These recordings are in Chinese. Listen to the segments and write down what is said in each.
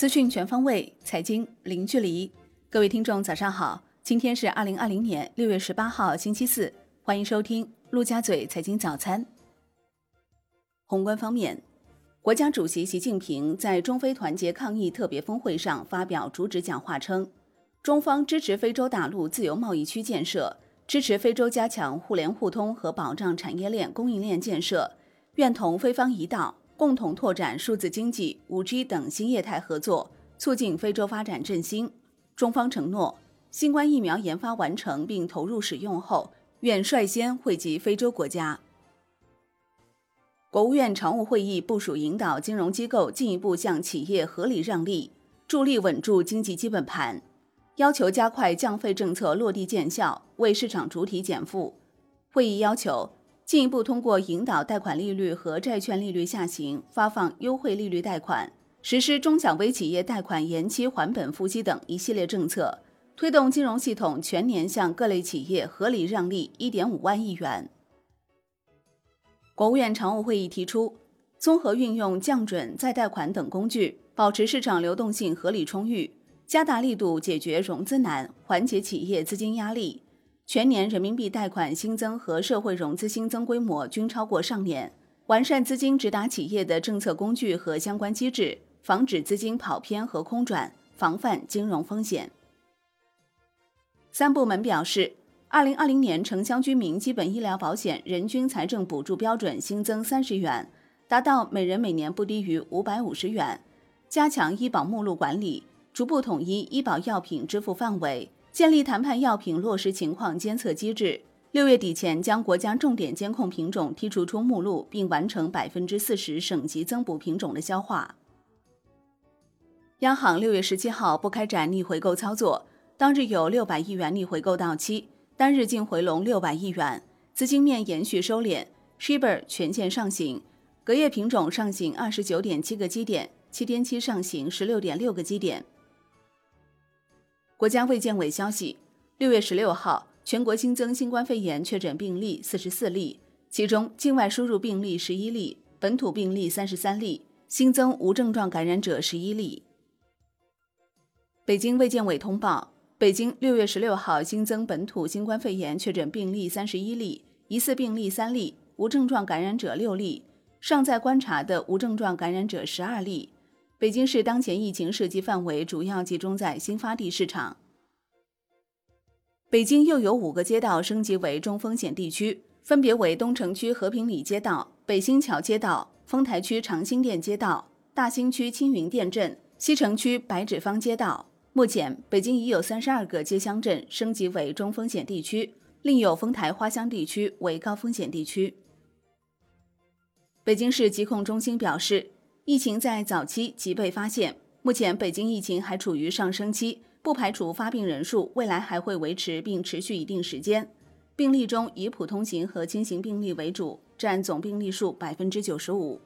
资讯全方位，财经零距离。各位听众，早上好！今天是二零二零年六月十八号，星期四。欢迎收听陆家嘴财经早餐。宏观方面，国家主席习近平在中非团结抗疫特别峰会上发表主旨讲话称，中方支持非洲大陆自由贸易区建设，支持非洲加强互联互通和保障产业链供应链建设，愿同非方一道。共同拓展数字经济、五 G 等新业态合作，促进非洲发展振兴。中方承诺，新冠疫苗研发完成并投入使用后，愿率先惠及非洲国家。国务院常务会议部署引导金融机构进一步向企业合理让利，助力稳住经济基本盘，要求加快降费政策落地见效，为市场主体减负。会议要求。进一步通过引导贷款利率和债券利率下行，发放优惠利率贷款，实施中小微企业贷款延期还本付息等一系列政策，推动金融系统全年向各类企业合理让利一点五万亿元。国务院常务会议提出，综合运用降准、再贷款等工具，保持市场流动性合理充裕，加大力度解决融资难，缓解企业资金压力。全年人民币贷款新增和社会融资新增规模均超过上年，完善资金直达企业的政策工具和相关机制，防止资金跑偏和空转，防范金融风险。三部门表示，二零二零年城乡居民基本医疗保险人均财政补助标准新增三十元，达到每人每年不低于五百五十元，加强医保目录管理，逐步统一医保药品支付范围。建立谈判药品落实情况监测机制，六月底前将国家重点监控品种剔除出目录，并完成百分之四十省级增补品种的消化。央行六月十七号不开展逆回购操作，当日有六百亿元逆回购到期，单日净回笼六百亿元，资金面延续收敛，Shibor 全线上行，隔夜品种上行二十九点七个基点，七天期上行十六点六个基点。国家卫健委消息，六月十六号，全国新增新冠肺炎确诊病例四十四例，其中境外输入病例十一例，本土病例三十三例，新增无症状感染者十一例。北京卫健委通报，北京六月十六号新增本土新冠肺炎确诊病例三十一例，疑似病例三例，无症状感染者六例，尚在观察的无症状感染者十二例。北京市当前疫情涉及范围主要集中在新发地市场。北京又有五个街道升级为中风险地区，分别为东城区和平里街道、北新桥街道、丰台区长辛店街道、大兴区青云店镇、西城区白纸坊街道。目前，北京已有三十二个街乡镇升级为中风险地区，另有丰台花乡地区为高风险地区。北京市疾控中心表示。疫情在早期即被发现，目前北京疫情还处于上升期，不排除发病人数未来还会维持并持续一定时间。病例中以普通型和轻型病例为主，占总病例数百分之九十五。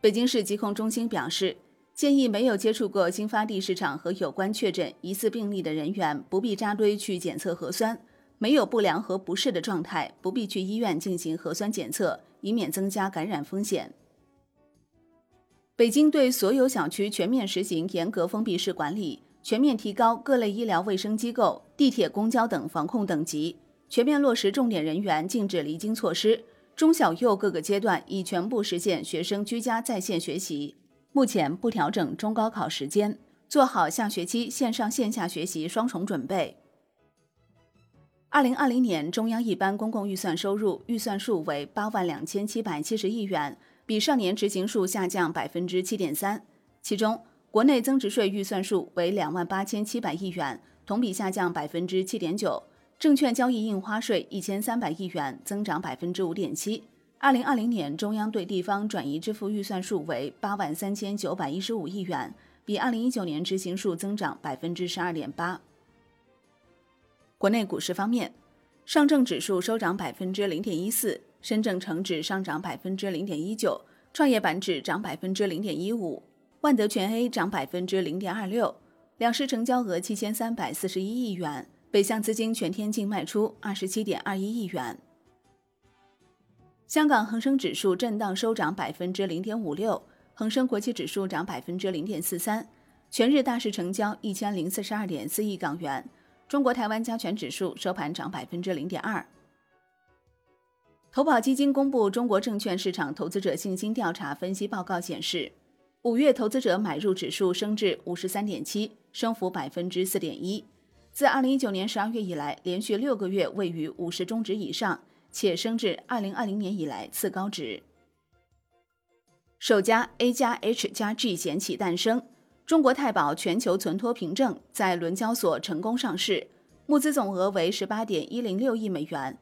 北京市疾控中心表示，建议没有接触过新发地市场和有关确诊疑似病例的人员不必扎堆去检测核酸，没有不良和不适的状态不必去医院进行核酸检测，以免增加感染风险。北京对所有小区全面实行严格封闭式管理，全面提高各类医疗卫生机构、地铁、公交等防控等级，全面落实重点人员禁止离京措施。中小幼各个阶段已全部实现学生居家在线学习，目前不调整中高考时间，做好下学期线上线下学习双重准备。二零二零年中央一般公共预算收入预算数为八万两千七百七十亿元。比上年执行数下降百分之七点三，其中国内增值税预算数为两万八千七百亿元，同比下降百分之七点九；证券交易印花税一千三百亿元，增长百分之五点七。二零二零年中央对地方转移支付预算数为八万三千九百一十五亿元，比二零一九年执行数增长百分之十二点八。国内股市方面，上证指数收涨百分之零点一四。深证成指上涨百分之零点一九，创业板指涨百分之零点一五，万德全 A 涨百分之零点二六，两市成交额七千三百四十一亿元，北向资金全天净卖出二十七点二一亿元。香港恒生指数震荡收涨百分之零点五六，恒生国际指数涨百分之零点四三，全日大市成交一千零四十二点四亿港元。中国台湾加权指数收盘涨百分之零点二。投保基金公布中国证券市场投资者信心调查分析报告显示，五月投资者买入指数升至五十三点七，升幅百分之四点一。自二零一九年十二月以来，连续六个月位于五十中值以上，且升至二零二零年以来次高值。首家 A 加 H 加 G 险企诞生，中国太保全球存托凭证在伦交所成功上市，募资总额为十八点一零六亿美元。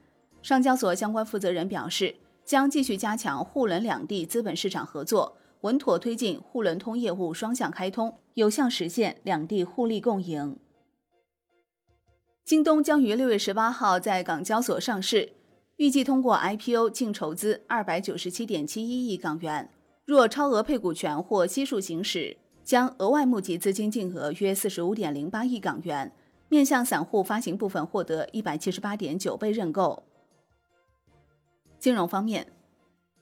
上交所相关负责人表示，将继续加强沪伦两地资本市场合作，稳妥推进沪伦通业务双向开通，有效实现两地互利共赢。京东将于六月十八号在港交所上市，预计通过 IPO 净筹资二百九十七点七一亿港元。若超额配股权或悉数行使，将额外募集资金净额约四十五点零八亿港元，面向散户发行部分获得一百七十八点九倍认购。金融方面，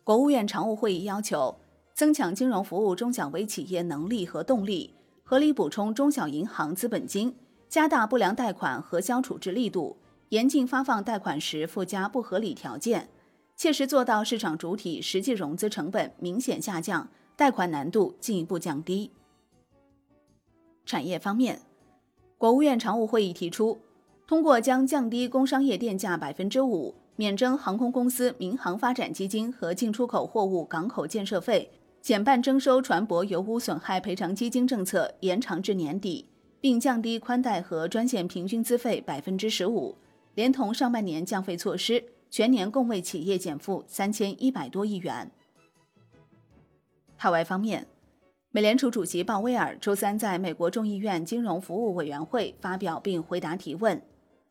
国务院常务会议要求增强金融服务中小微企业能力和动力，合理补充中小银行资本金。加大不良贷款核销处置力度，严禁发放贷款时附加不合理条件，切实做到市场主体实际融资成本明显下降，贷款难度进一步降低。产业方面，国务院常务会议提出，通过将降低工商业电价百分之五、免征航空公司民航发展基金和进出口货物港口建设费、减半征收船舶油污损害赔偿基金政策延长至年底。并降低宽带和专线平均资费百分之十五，连同上半年降费措施，全年共为企业减负三千一百多亿元。海外方面，美联储主席鲍威尔周三在美国众议院金融服务委员会发表并回答提问。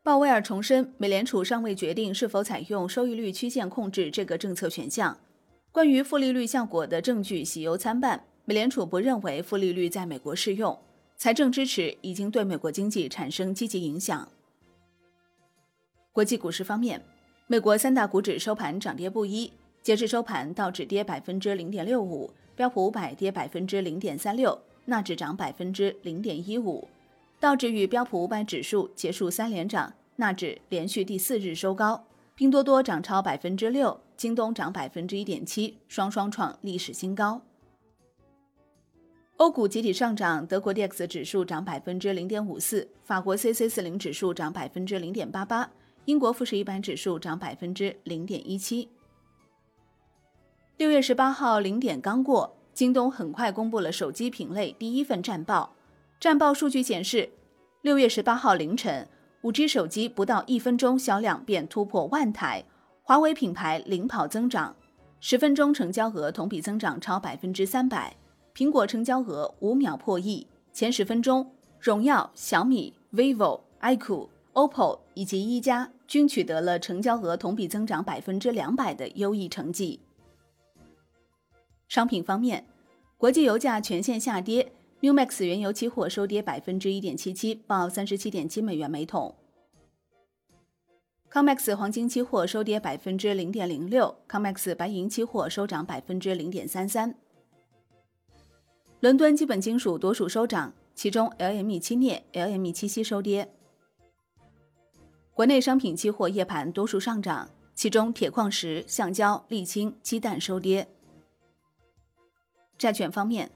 鲍威尔重申，美联储尚未决定是否采用收益率曲线控制这个政策选项。关于负利率效果的证据喜忧参半，美联储不认为负利率在美国适用。财政支持已经对美国经济产生积极影响。国际股市方面，美国三大股指收盘涨跌不一。截至收盘，道指跌百分之零点六五，标普五百跌百分之零点三六，纳指涨百分之零点一五。道指与标普五百指数结束三连涨，纳指连续第四日收高。拼多多涨超百分之六，京东涨百分之一点七，双双创历史新高。欧股集体上涨，德国 DAX 指数涨百分之零点五四，法国 c c 四零指数涨百分之零点八八，英国富时一百指数涨百分之零点一七。六月十八号零点刚过，京东很快公布了手机品类第一份战报。战报数据显示，六月十八号凌晨，五 G 手机不到一分钟销量便突破万台，华为品牌领跑增长，十分钟成交额同比增长超百分之三百。苹果成交额五秒破亿，前十分钟，荣耀、小米、vivo、iQOO、OPPO 以及一加均取得了成交额同比增长百分之两百的优异成绩。商品方面，国际油价全线下跌，New Max 原油期货收跌百分之一点七七，报三十七点七美元每桶。Comex 黄金期货收跌百分之零点零六，Comex 白银期货收涨百分之零点三三。伦敦基本金属多数收涨，其中 LME 七镍、LME 七锡收跌。国内商品期货夜盘多数上涨，其中铁矿石、橡胶、沥青、鸡蛋收跌。债券方面，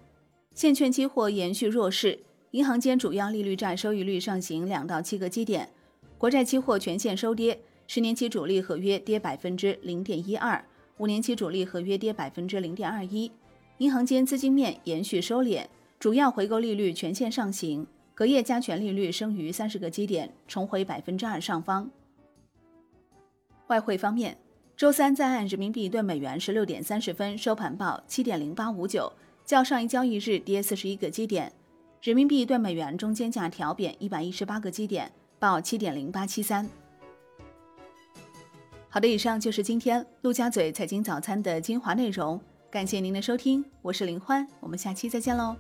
现券期货延续弱势，银行间主要利率债收益率上行两到七个基点，国债期货全线收跌，十年期主力合约跌百分之零点一二，五年期主力合约跌百分之零点二一。银行间资金面延续收敛，主要回购利率全线上行，隔夜加权利率升逾三十个基点，重回百分之二上方。外汇方面，周三在岸人民币对美元十六点三十分收盘报七点零八五九，较上一交易日跌四十一个基点。人民币对美元中间价调贬一百一十八个基点，报七点零八七三。好的，以上就是今天陆家嘴财经早餐的精华内容。感谢您的收听，我是林欢，我们下期再见喽。